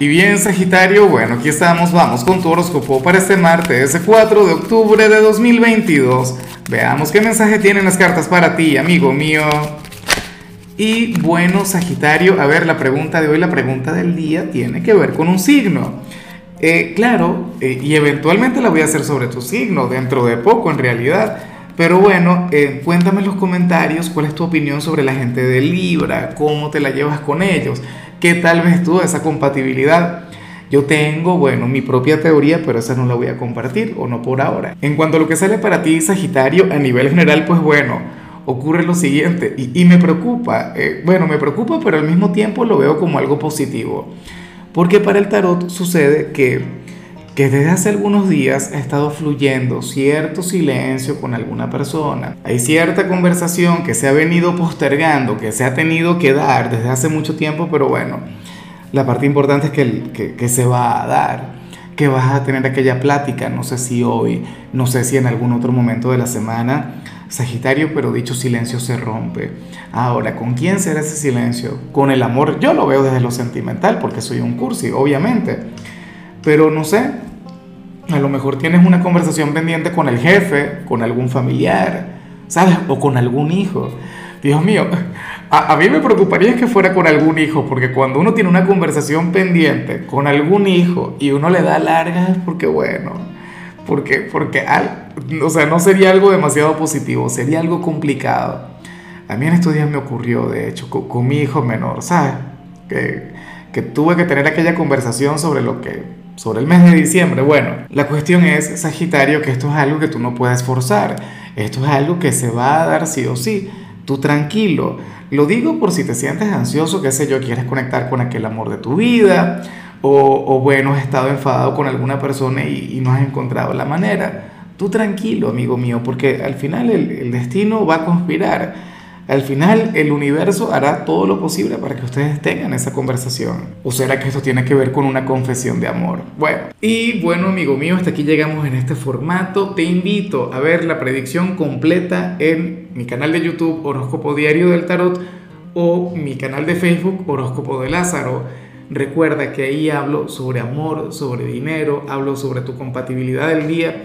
Y bien, Sagitario, bueno, aquí estamos, vamos con tu horóscopo para este martes 4 de octubre de 2022. Veamos qué mensaje tienen las cartas para ti, amigo mío. Y bueno, Sagitario, a ver, la pregunta de hoy, la pregunta del día tiene que ver con un signo. Eh, claro, eh, y eventualmente la voy a hacer sobre tu signo, dentro de poco en realidad. Pero bueno, eh, cuéntame en los comentarios cuál es tu opinión sobre la gente de Libra, cómo te la llevas con ellos. ¿Qué tal ves tú esa compatibilidad? Yo tengo, bueno, mi propia teoría, pero esa no la voy a compartir, o no por ahora. En cuanto a lo que sale para ti, Sagitario, a nivel general, pues bueno, ocurre lo siguiente, y, me preocupa, eh, bueno, me preocupa, pero al mismo tiempo lo veo como algo positivo. Porque para el tarot sucede que, que desde hace algunos días ha estado fluyendo cierto silencio con alguna persona. Hay cierta conversación que se ha venido postergando, que se ha tenido que dar desde hace mucho tiempo, pero bueno, la parte importante es que, que, se va a dar, que vas a tener aquella plática, no sé si hoy, no sé si en algún otro momento de la semana, Sagitario, pero dicho silencio se rompe. Ahora, ¿con quién será ese silencio? Con el amor, yo lo veo desde lo sentimental, porque soy un cursi, obviamente. Pero no sé, a lo mejor tienes una conversación pendiente con el jefe, con algún familiar, ¿sabes? O con algún hijo. Dios mío, a, a, mí me preocuparía que fuera con algún hijo, porque cuando uno tiene una conversación pendiente con algún hijo y uno le da largas, porque bueno, porque, porque al, o sea, no sería algo demasiado positivo, sería algo complicado. A mí en estos días me ocurrió, de hecho, con, mi hijo menor, ¿sabes? Que, que tuve que tener aquella conversación sobre lo que, sobre el mes de diciembre. Bueno, la cuestión es, Sagitario, que esto es algo que tú no puedes forzar. Esto es algo que se va a dar sí o sí. Tú tranquilo. Lo digo por si te sientes ansioso, qué sé yo, quieres conectar con aquel amor de tu vida o, bueno, has estado enfadado con alguna persona y, no has encontrado la manera. Tú tranquilo, amigo mío, porque al final el destino va a conspirar. Al final el universo hará todo lo posible para que ustedes tengan esa conversación. ¿O será que esto tiene que ver con una confesión de amor? Bueno, y bueno amigo mío, hasta aquí llegamos en este formato. Te invito a ver la predicción completa en mi canal de YouTube Horóscopo Diario del Tarot o mi canal de Facebook Horóscopo de Lázaro. Recuerda que ahí hablo sobre amor, sobre dinero, hablo sobre tu compatibilidad del día.